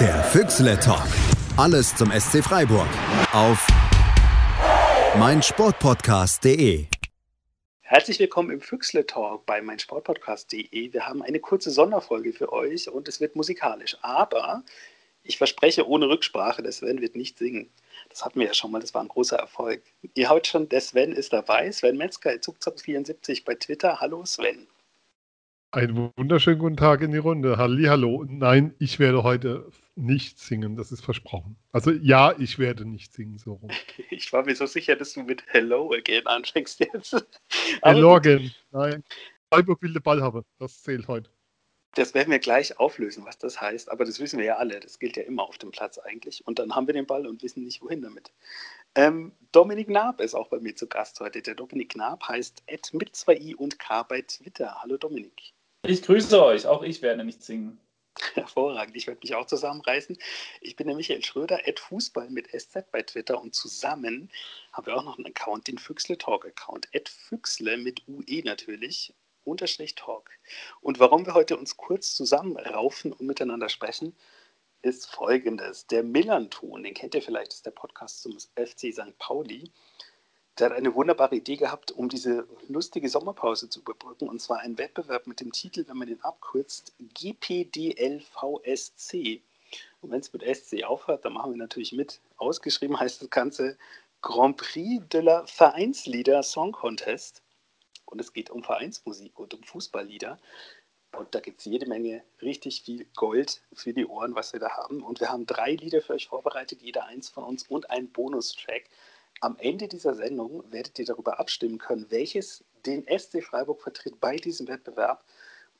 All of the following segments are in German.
Der Füchsle Talk. Alles zum SC Freiburg. Auf meinsportpodcast.de. Herzlich willkommen im Füchsle Talk bei meinsportpodcast.de. Wir haben eine kurze Sonderfolge für euch und es wird musikalisch. Aber ich verspreche ohne Rücksprache, der Sven wird nicht singen. Das hatten wir ja schon mal, das war ein großer Erfolg. Ihr haut schon, der Sven ist dabei. Sven Metzger, Zugzop74 bei Twitter. Hallo Sven. Einen wunderschönen guten Tag in die Runde. Halli, hallo. Nein, ich werde heute nicht singen, das ist versprochen. Also ja, ich werde nicht singen, so rum. Ich war mir so sicher, dass du mit Hello Again anfängst jetzt. Hello Again, nein. Freiburg will den Ball haben, das zählt heute. Das werden wir gleich auflösen, was das heißt, aber das wissen wir ja alle. Das gilt ja immer auf dem Platz eigentlich. Und dann haben wir den Ball und wissen nicht, wohin damit. Ähm, Dominik Naab ist auch bei mir zu Gast heute. Der Dominik Naab heißt Ed mit zwei i und k bei Twitter. Hallo Dominik. Ich grüße euch, auch ich werde nicht singen. Hervorragend, ich werde mich auch zusammenreißen. Ich bin der Michael Schröder, Fußball mit SZ bei Twitter und zusammen haben wir auch noch einen Account, den Füchsle Talk Account. Füchsle mit UE natürlich, unterstrich Talk. Und warum wir heute uns kurz zusammenraufen und miteinander sprechen, ist folgendes. Der Millanton, den kennt ihr vielleicht, ist der Podcast zum FC St. Pauli der hat eine wunderbare Idee gehabt, um diese lustige Sommerpause zu überbrücken. Und zwar ein Wettbewerb mit dem Titel, wenn man den abkürzt, GPDLVSC. Und wenn es mit SC aufhört, dann machen wir natürlich mit. Ausgeschrieben heißt das Ganze Grand Prix de la Vereinslieder Song Contest. Und es geht um Vereinsmusik und um Fußballlieder. Und da gibt es jede Menge richtig viel Gold für die Ohren, was wir da haben. Und wir haben drei Lieder für euch vorbereitet, jeder eins von uns und einen Bonustrack. Am Ende dieser Sendung werdet ihr darüber abstimmen können, welches den SC Freiburg vertritt bei diesem Wettbewerb.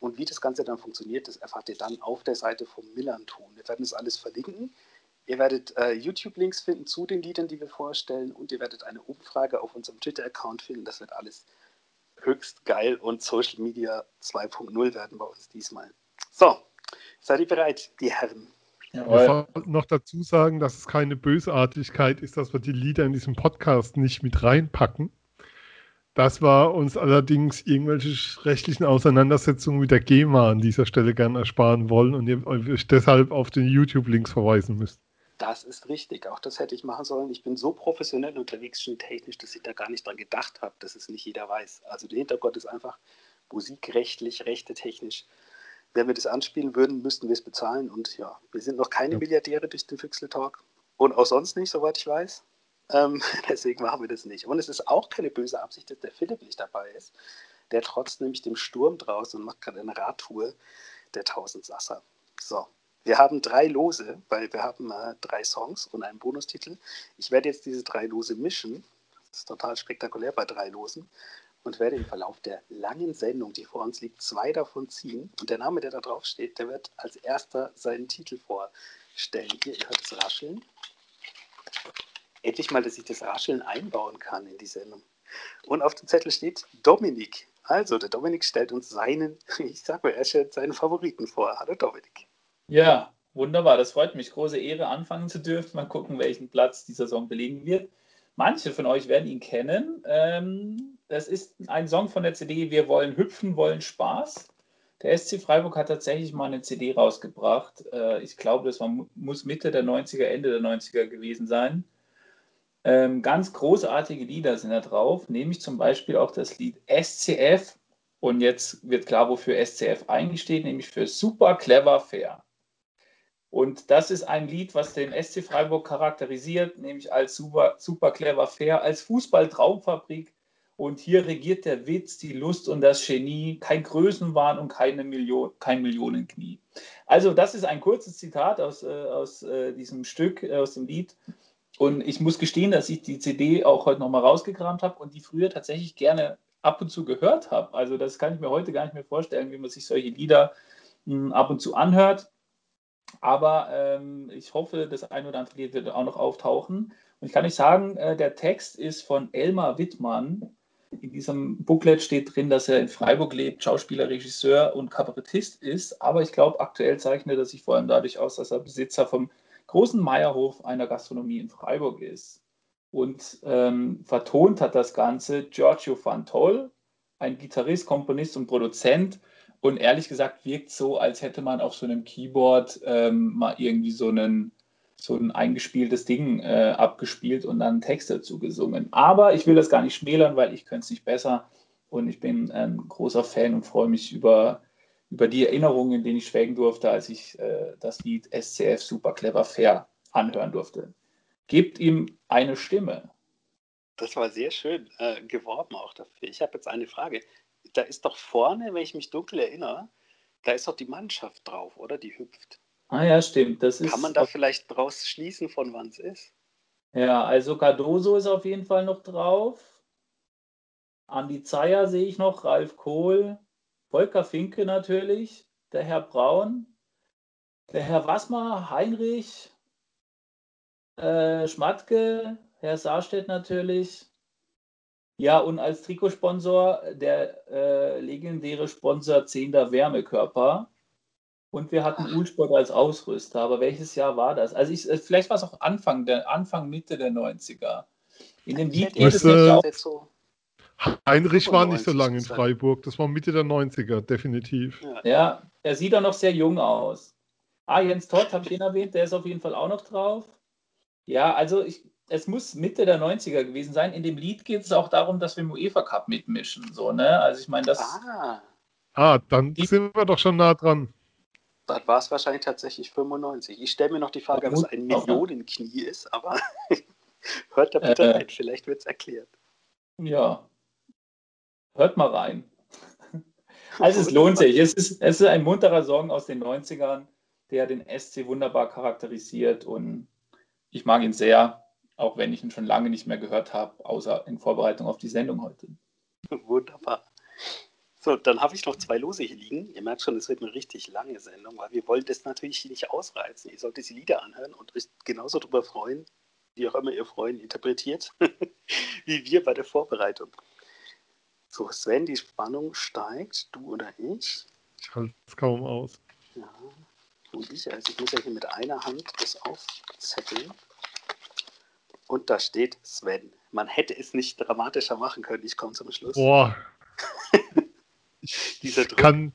Und wie das Ganze dann funktioniert, das erfahrt ihr dann auf der Seite vom Millanton. Wir werden das alles verlinken. Ihr werdet äh, YouTube-Links finden zu den Liedern, die wir vorstellen. Und ihr werdet eine Umfrage auf unserem Twitter-Account finden. Das wird alles höchst geil und Social Media 2.0 werden bei uns diesmal. So, seid ihr bereit, die Herren? Ja, ich noch dazu sagen, dass es keine Bösartigkeit ist, dass wir die Lieder in diesem Podcast nicht mit reinpacken. Das war uns allerdings irgendwelche rechtlichen Auseinandersetzungen mit der GEMA an dieser Stelle gern ersparen wollen und ihr euch deshalb auf den YouTube-Links verweisen müsst. Das ist richtig. Auch das hätte ich machen sollen. Ich bin so professionell unterwegs, schon technisch, dass ich da gar nicht dran gedacht habe, dass es nicht jeder weiß. Also der Hintergrund ist einfach musikrechtlich, rechtetechnisch wenn wir das anspielen würden, müssten wir es bezahlen. Und ja, wir sind noch keine ja. Milliardäre durch den Füchsel Talk. Und auch sonst nicht, soweit ich weiß. Ähm, deswegen machen wir das nicht. Und es ist auch keine böse Absicht, dass der Philipp nicht dabei ist. Der trotzt nämlich dem Sturm draußen und macht gerade eine Radtour der Tausendsasser. So, wir haben drei Lose, weil wir haben äh, drei Songs und einen Bonustitel. Ich werde jetzt diese drei Lose mischen. Das ist total spektakulär bei drei Losen und werde im Verlauf der langen Sendung, die vor uns liegt, zwei davon ziehen. Und der Name, der da drauf steht, der wird als erster seinen Titel vorstellen. Hier, ihr hört es rascheln. Endlich mal, dass ich das Rascheln einbauen kann in die Sendung. Und auf dem Zettel steht Dominik. Also, der Dominik stellt uns seinen, ich sag mal, er stellt seinen Favoriten vor. Hallo Dominik. Ja, wunderbar. Das freut mich. Große Ehre, anfangen zu dürfen. Mal gucken, welchen Platz dieser Song belegen wird. Manche von euch werden ihn kennen. Ähm, das ist ein Song von der CD Wir wollen hüpfen, wollen Spaß. Der SC Freiburg hat tatsächlich mal eine CD rausgebracht. Äh, ich glaube, das war, muss Mitte der 90er, Ende der 90er gewesen sein. Ähm, ganz großartige Lieder sind da drauf, nämlich zum Beispiel auch das Lied SCF. Und jetzt wird klar, wofür SCF eigentlich steht, nämlich für Super Clever Fair. Und das ist ein Lied, was den SC Freiburg charakterisiert, nämlich als super, super clever fair, als Fußball-Traumfabrik, und hier regiert der Witz, die Lust und das Genie, kein Größenwahn und keine Million, kein Millionenknie. Also das ist ein kurzes Zitat aus, äh, aus äh, diesem Stück, äh, aus dem Lied. Und ich muss gestehen, dass ich die CD auch heute nochmal rausgekramt habe und die früher tatsächlich gerne ab und zu gehört habe. Also das kann ich mir heute gar nicht mehr vorstellen, wie man sich solche Lieder mh, hm, ab und zu anhört. Aber ähm, ich hoffe, das ein oder andere wird auch noch auftauchen. Und ich kann euch sagen, äh, der Text ist von Elmar Wittmann in diesem Booklet steht drin, dass er in Freiburg lebt, Schauspieler, Regisseur und Kabarettist ist. Aber ich glaube, aktuell zeichnet er sich vor allem dadurch aus, dass er Besitzer vom großen Meierhof einer Gastronomie in Freiburg ist. Und ähm, vertont hat das Ganze Giorgio Fantol, ein Gitarrist, Komponist und Produzent. Und ehrlich gesagt wirkt so, als hätte man auf so einem Keyboard ähm, mal irgendwie so, einen, so ein eingespieltes Ding äh, abgespielt und dann Text dazu gesungen. Aber ich will das gar nicht schmälern, weil ich könnte es nicht besser. Und ich bin ein großer Fan und freue mich über, über die Erinnerungen, in denen ich schwelgen durfte, als ich äh, das Lied SCF Super Clever Fair anhören durfte. Gebt ihm eine Stimme. Das war sehr schön äh, geworben auch dafür. Ich habe jetzt eine Frage da ist doch vorne, wenn ich mich dunkel erinnere, da ist doch die Mannschaft drauf, oder? Die hüpft. Ah ja, stimmt. Das Kann man da vielleicht draus schließen, von wann es ist? Ja, also Cardoso ist auf jeden Fall noch drauf. Andi Zeyer sehe ich noch, Ralf Kohl, Volker Finke natürlich, der Herr Braun, der Herr Wassmer, Heinrich, äh, Schmatke, Herr Saarstedt natürlich, ja, und als Trikotsponsor der äh, legendäre Sponsor Zehnder Wärmekörper. Und wir hatten Ulsport als Ausrüster. Aber welches Jahr war das? Also ich, äh, vielleicht war es auch Anfang, der, Anfang, Mitte der 90er. In dem Lied geht es ja auch. So Heinrich war nicht so lange in Freiburg. Das war Mitte der 90er, definitiv. Ja, ja er sieht auch noch sehr jung aus. Ah, Jens Todd, habe ich ihn erwähnt, der ist auf jeden Fall auch noch drauf. Ja, also ich, es muss Mitte der 90er gewesen sein. In dem Lied geht es auch darum, dass wir im UEFA Cup mitmischen. So, ne? Also ich meine, das. Ah, ah dann die, sind wir doch schon nah dran. Dann war es wahrscheinlich tatsächlich 95. Ich stelle mir noch die Frage, was ein Millionenknie ist, aber hört da bitte äh, rein, vielleicht wird es erklärt. Ja. Hört mal rein. Also es lohnt sich. Es ist, es ist ein munterer Song aus den 90ern, der den SC wunderbar charakterisiert und ich mag ihn sehr auch wenn ich ihn schon lange nicht mehr gehört habe, außer in Vorbereitung auf die Sendung heute. Wunderbar. So, dann habe ich noch zwei Lose hier liegen. Ihr merkt schon, es wird eine richtig lange Sendung, weil wir wollen das natürlich nicht ausreizen. Ihr solltet die Lieder anhören und euch genauso darüber freuen, wie auch immer ihr Freuen interpretiert, wie wir bei der Vorbereitung. So, Sven, die Spannung steigt, du oder ich? Ich halte es kaum aus. Ja, und ich, also ich muss ja hier mit einer Hand das aufzetteln. Und da steht Sven. Man hätte es nicht dramatischer machen können. Ich komme zum Schluss. Boah. ich, kann,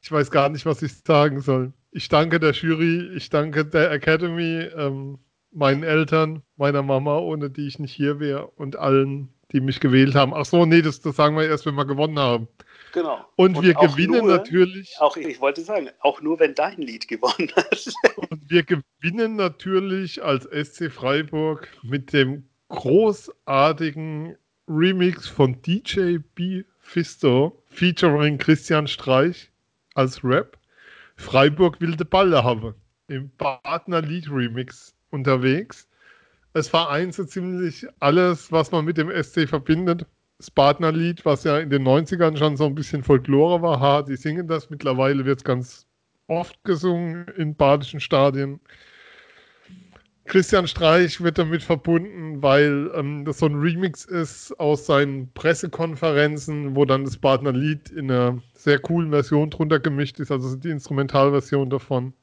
ich weiß gar nicht, was ich sagen soll. Ich danke der Jury, ich danke der Academy, ähm, meinen Eltern, meiner Mama, ohne die ich nicht hier wäre und allen, die mich gewählt haben. Ach so, nee, das, das sagen wir erst, wenn wir gewonnen haben. Genau. Und, und wir gewinnen nur, natürlich. Auch ich wollte sagen, auch nur wenn dein Lied gewonnen hat. und wir gewinnen natürlich als SC Freiburg mit dem großartigen Remix von DJ B. Fisto featuring Christian Streich als Rap. Freiburg will de Balle haben. Im Partner Lied Remix unterwegs. Es vereint so ziemlich alles, was man mit dem SC verbindet das Partnerlied, was ja in den 90ern schon so ein bisschen Folklore war. Ha, die singen das. Mittlerweile wird es ganz oft gesungen in badischen Stadien. Christian Streich wird damit verbunden, weil ähm, das so ein Remix ist aus seinen Pressekonferenzen, wo dann das Partnerlied in einer sehr coolen Version drunter gemischt ist, also die Instrumentalversion davon.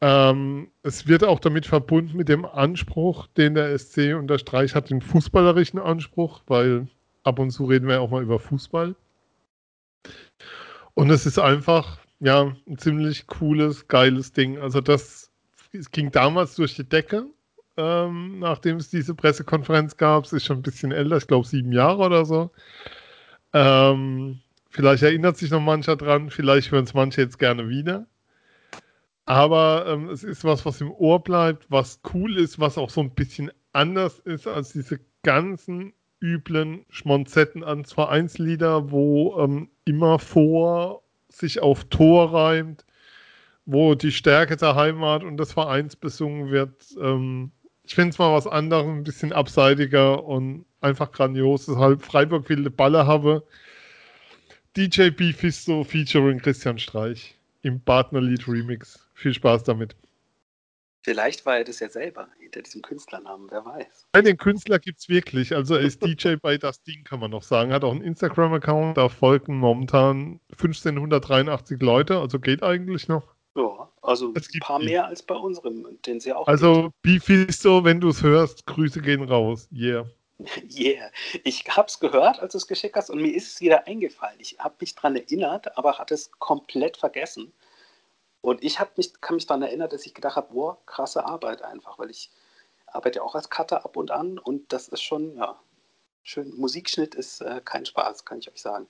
Ähm, es wird auch damit verbunden mit dem Anspruch, den der SC Streich hat, den fußballerischen Anspruch, weil ab und zu reden wir auch mal über Fußball. Und es ist einfach, ja, ein ziemlich cooles, geiles Ding. Also das ging damals durch die Decke, ähm, nachdem es diese Pressekonferenz gab. Es ist schon ein bisschen älter, ich glaube sieben Jahre oder so. Ähm, vielleicht erinnert sich noch mancher dran, vielleicht hören es manche jetzt gerne wieder. Aber ähm, es ist was, was im Ohr bleibt, was cool ist, was auch so ein bisschen anders ist als diese ganzen üblen Schmonzetten ans Vereinslieder, wo ähm, immer vor sich auf Tor reimt, wo die Stärke der Heimat und des Vereins besungen wird. Ähm, ich finde es mal was anderes, ein bisschen abseitiger und einfach grandios. Deshalb Freiburg wilde Balle habe. DJ B Fisto featuring Christian Streich im Partnerlied Remix. Viel Spaß damit. Vielleicht war er das ja selber hinter diesem Künstlernamen, wer weiß. Nein, den Künstler gibt es wirklich. Also er ist DJ bei Das Ding, kann man noch sagen. Hat auch einen Instagram-Account, da folgen momentan 1583 Leute, also geht eigentlich noch. Ja, also ein paar die. mehr als bei unserem, den sie auch Also Beefisto, wenn du es hörst, Grüße gehen raus. Yeah. Yeah, ich habe es gehört, als du es geschickt hast, und mir ist es wieder eingefallen. Ich habe mich daran erinnert, aber hatte es komplett vergessen. Und ich mich, kann mich daran erinnern, dass ich gedacht habe, boah, krasse Arbeit einfach, weil ich arbeite ja auch als Cutter ab und an und das ist schon, ja, schön. Musikschnitt ist äh, kein Spaß, kann ich euch sagen.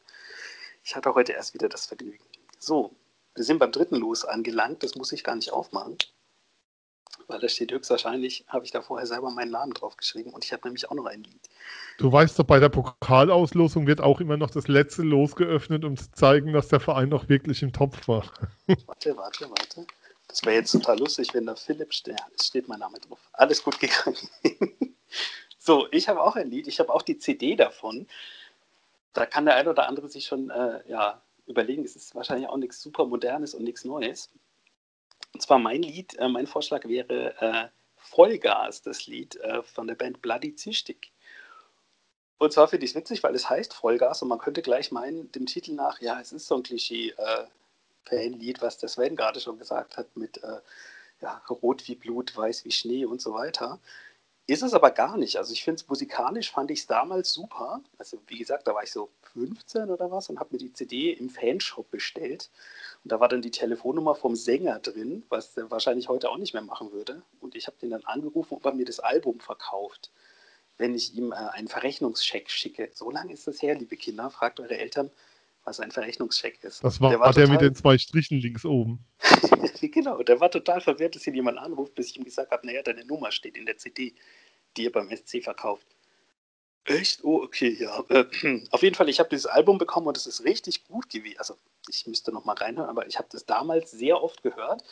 Ich hatte heute erst wieder das Vergnügen. So, wir sind beim dritten Los angelangt, das muss ich gar nicht aufmachen weil da steht höchstwahrscheinlich, habe ich da vorher selber meinen Namen drauf geschrieben und ich habe nämlich auch noch ein Lied. Du weißt doch, bei der Pokalauslosung wird auch immer noch das letzte Los geöffnet, um zu zeigen, dass der Verein noch wirklich im Topf war. warte, warte, warte. Das wäre jetzt total lustig, wenn da Philipp steht. Es steht mein Name drauf. Alles gut gegangen. so, ich habe auch ein Lied. Ich habe auch die CD davon. Da kann der ein oder andere sich schon äh, ja, überlegen, es ist wahrscheinlich auch nichts super Modernes und nichts Neues. Und zwar mein Lied, äh, mein Vorschlag wäre äh, Vollgas, das Lied äh, von der Band Bloody Zischtig. Und zwar finde ich es witzig, weil es heißt Vollgas und man könnte gleich meinen, dem Titel nach, ja, es ist so ein Klischee-Fanlied, äh, was der Sven gerade schon gesagt hat, mit äh, ja, Rot wie Blut, Weiß wie Schnee und so weiter. Ist es aber gar nicht. Also ich finde es musikalisch, fand ich es damals super. Also wie gesagt, da war ich so 15 oder was und habe mir die CD im Fanshop bestellt. Und da war dann die Telefonnummer vom Sänger drin, was er wahrscheinlich heute auch nicht mehr machen würde. Und ich habe den dann angerufen, ob er mir das Album verkauft, wenn ich ihm äh, einen Verrechnungscheck schicke. So lange ist das her, liebe Kinder. Fragt eure Eltern, was ein Verrechnungscheck ist. Das war der, war der mit den zwei Strichen links oben. genau, der war total verwirrt, dass ihn jemand anruft, bis ich ihm gesagt habe, naja, deine Nummer steht in der CD, die ihr beim SC verkauft. Echt? Oh, okay, ja. Auf jeden Fall, ich habe dieses Album bekommen und es ist richtig gut gewesen. Also, ich müsste noch mal reinhören, aber ich habe das damals sehr oft gehört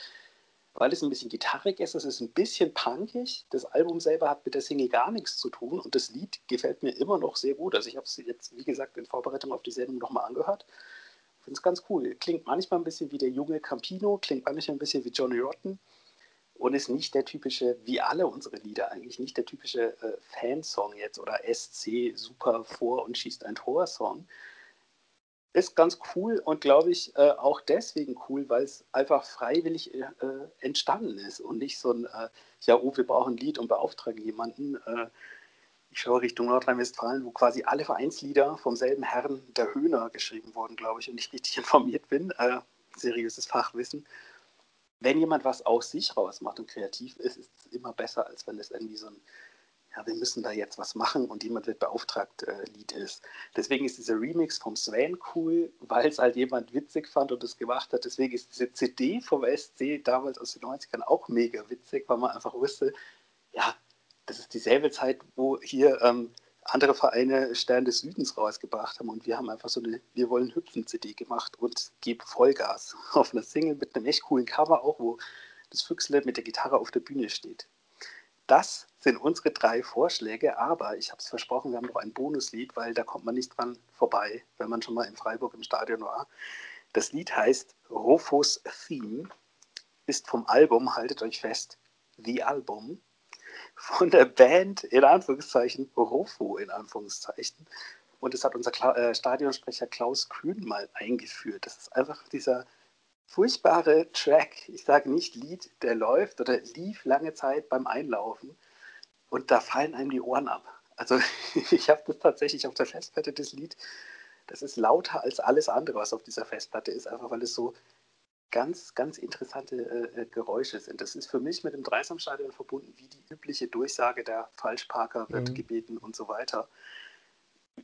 weil es ein bisschen gitarrig ist, es ist ein bisschen punkig. Das Album selber hat mit der Single gar nichts zu tun und das Lied gefällt mir immer noch sehr gut. Also ich habe es jetzt, wie gesagt, in Vorbereitung auf die Sendung nochmal angehört. Finde es ganz cool. Klingt manchmal ein bisschen wie der junge Campino, klingt manchmal ein bisschen wie Johnny Rotten und ist nicht der typische, wie alle unsere Lieder eigentlich, nicht der typische äh, Fansong jetzt oder SC super vor und schießt ein Tor-Song, ist ganz cool und glaube ich äh, auch deswegen cool, weil es einfach freiwillig äh, entstanden ist und nicht so ein, äh, ja, oh, wir brauchen ein Lied und beauftragen jemanden. Äh, ich schaue Richtung Nordrhein-Westfalen, wo quasi alle Vereinslieder vom selben Herrn, der Höhner, geschrieben wurden, glaube ich, und ich richtig informiert bin. Äh, seriöses Fachwissen. Wenn jemand was aus sich raus macht und kreativ ist, ist es immer besser, als wenn es irgendwie so ein ja, wir müssen da jetzt was machen und jemand wird beauftragt, äh, Lied ist. Deswegen ist dieser Remix vom Sven cool, weil es halt jemand witzig fand und es gemacht hat. Deswegen ist diese CD vom SC damals aus den 90ern auch mega witzig, weil man einfach wusste, ja, das ist dieselbe Zeit, wo hier ähm, andere Vereine Stern des Südens rausgebracht haben und wir haben einfach so eine Wir wollen hüpfen CD gemacht und gebe Vollgas auf einer Single mit einem echt coolen Cover auch, wo das Füchsle mit der Gitarre auf der Bühne steht. Das sind unsere drei Vorschläge, aber ich habe es versprochen, wir haben noch ein Bonuslied, weil da kommt man nicht dran vorbei, wenn man schon mal in Freiburg im Stadion war. Das Lied heißt Rofos Theme, ist vom Album, haltet euch fest, The Album, von der Band in Anführungszeichen, Rofo in Anführungszeichen. Und es hat unser Kla äh, Stadionsprecher Klaus Kühn mal eingeführt. Das ist einfach dieser furchtbare Track, ich sage nicht Lied, der läuft oder lief lange Zeit beim Einlaufen und da fallen einem die Ohren ab. Also ich habe das tatsächlich auf der Festplatte, das Lied, das ist lauter als alles andere, was auf dieser Festplatte ist, einfach weil es so ganz, ganz interessante äh, äh Geräusche sind. Das ist für mich mit dem Dreisamstadion verbunden wie die übliche Durchsage der Falschparker wird mhm. gebeten und so weiter.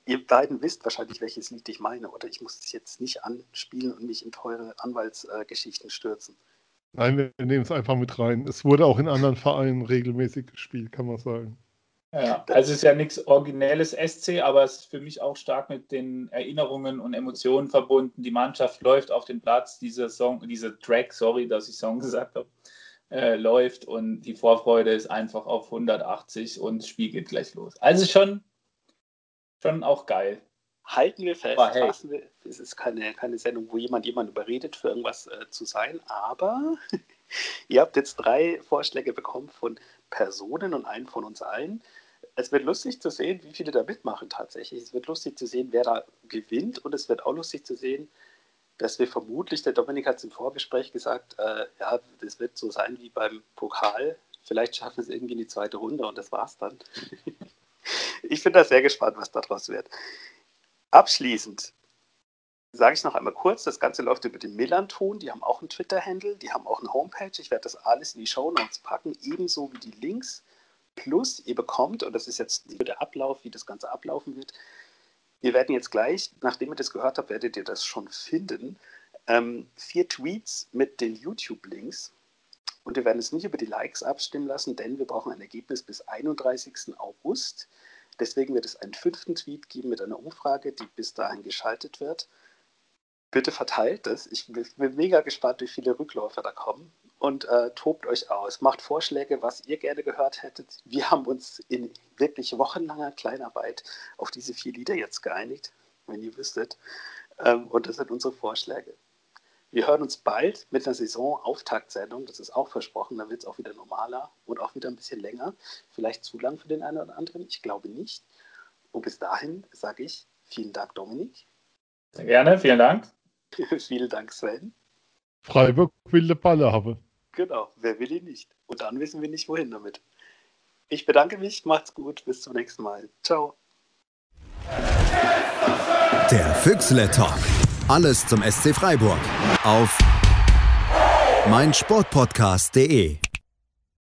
Ihr beiden wisst wahrscheinlich, welches Lied ich meine, oder ich muss es jetzt nicht anspielen und mich in teure Anwaltsgeschichten stürzen. Nein, wir nehmen es einfach mit rein. Es wurde auch in anderen Vereinen regelmäßig gespielt, kann man sagen. Ja, also es ist ja nichts Originelles SC, aber es ist für mich auch stark mit den Erinnerungen und Emotionen verbunden. Die Mannschaft läuft auf den Platz, dieser Song, dieser Track, sorry, dass ich Song gesagt habe, äh, läuft und die Vorfreude ist einfach auf 180 und geht gleich los. Also schon schon auch geil. Halten wir fest, aber hey. wir, es ist keine, keine Sendung, wo jemand jemand überredet, für irgendwas äh, zu sein, aber ihr habt jetzt drei Vorschläge bekommen von Personen und einen von uns allen. Es wird lustig zu sehen, wie viele da mitmachen tatsächlich. Es wird lustig zu sehen, wer da gewinnt und es wird auch lustig zu sehen, dass wir vermutlich, der Dominik hat es im Vorgespräch gesagt, äh, ja, das wird so sein wie beim Pokal. Vielleicht schaffen wir es irgendwie in die zweite Runde und das war's dann. ich bin da sehr gespannt, was daraus wird. Abschließend sage ich noch einmal kurz, das Ganze läuft über den Millanton, die haben auch einen Twitter-Handle, die haben auch eine Homepage, ich werde das alles in die Show Notes packen, ebenso wie die Links, plus ihr bekommt, und das ist jetzt der Ablauf, wie das Ganze ablaufen wird, wir werden jetzt gleich, nachdem ihr das gehört habt, werdet ihr das schon finden, ähm, vier Tweets mit den YouTube-Links. Und wir werden es nicht über die Likes abstimmen lassen, denn wir brauchen ein Ergebnis bis 31. August. Deswegen wird es einen fünften Tweet geben mit einer Umfrage, die bis dahin geschaltet wird. Bitte verteilt es. Ich bin mega gespannt, wie viele Rückläufer da kommen. Und äh, tobt euch aus. Macht Vorschläge, was ihr gerne gehört hättet. Wir haben uns in wirklich wochenlanger Kleinarbeit auf diese vier Lieder jetzt geeinigt, wenn ihr wüsstet. Ähm, und das sind unsere Vorschläge. Wir hören uns bald mit einer Saison-Auftaktsendung. Das ist auch versprochen. Da wird es auch wieder normaler und auch wieder ein bisschen länger. Vielleicht zu lang für den einen oder anderen. Ich glaube nicht. Und bis dahin sage ich vielen Dank, Dominik. Sehr gerne, vielen Dank. vielen Dank, Sven. Freiburg will eine Balle haben. Genau, wer will ihn nicht? Und dann wissen wir nicht, wohin damit. Ich bedanke mich, macht's gut, bis zum nächsten Mal. Ciao. Der Füchsle Talk. Alles zum SC Freiburg auf meinsportpodcast.de.